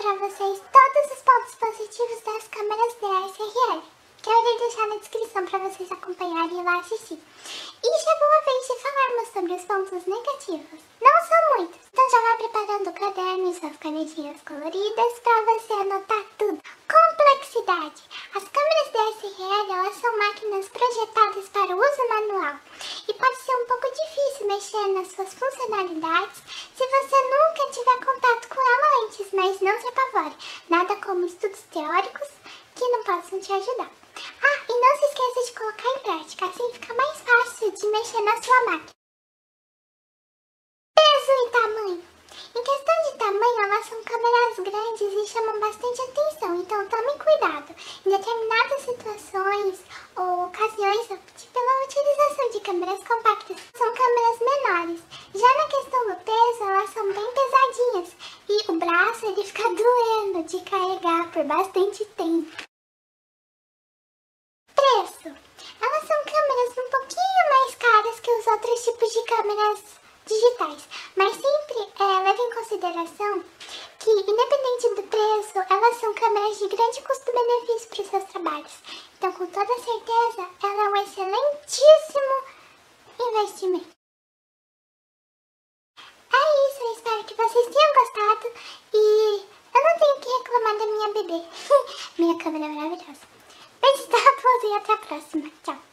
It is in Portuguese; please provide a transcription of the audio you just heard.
para vocês todos os pontos positivos das câmeras da SRL, que eu irei deixar na descrição para vocês acompanharem lá assistir. E chegou a vez de falarmos sobre os pontos negativos. Não são muitos, então já vai preparando o caderno e suas canetinhas coloridas para você anotar tudo. Complexidade. As câmeras DSLR elas são máquinas projetadas para uso manual e pode ser um pouco difícil mexer nas suas funcionalidades se você nunca tiver contato com ela antes, mas não se apavore. Nada como estudos teóricos que não possam te ajudar. Ah, e não se esqueça de colocar em prática, assim fica mais fácil de mexer na sua máquina. Peso e tamanho. Em questão tamanho, elas são câmeras grandes e chamam bastante atenção, então tome cuidado. Em determinadas situações ou ocasiões, opte pela utilização de câmeras compactas. São câmeras menores. Já na questão do peso, elas são bem pesadinhas e o braço ele fica doendo de carregar por bastante tempo. Preço. Elas são câmeras um pouquinho mais caras que os outros tipos de câmeras digitais, mas sempre é, leve em consideração que, independente do preço, elas são câmeras de grande custo-benefício para os seus trabalhos. Então, com toda certeza, ela é um excelentíssimo investimento. É isso, eu espero que vocês tenham gostado e eu não tenho que reclamar da minha bebê. minha câmera é maravilhosa. Beijos da e até a próxima. Tchau.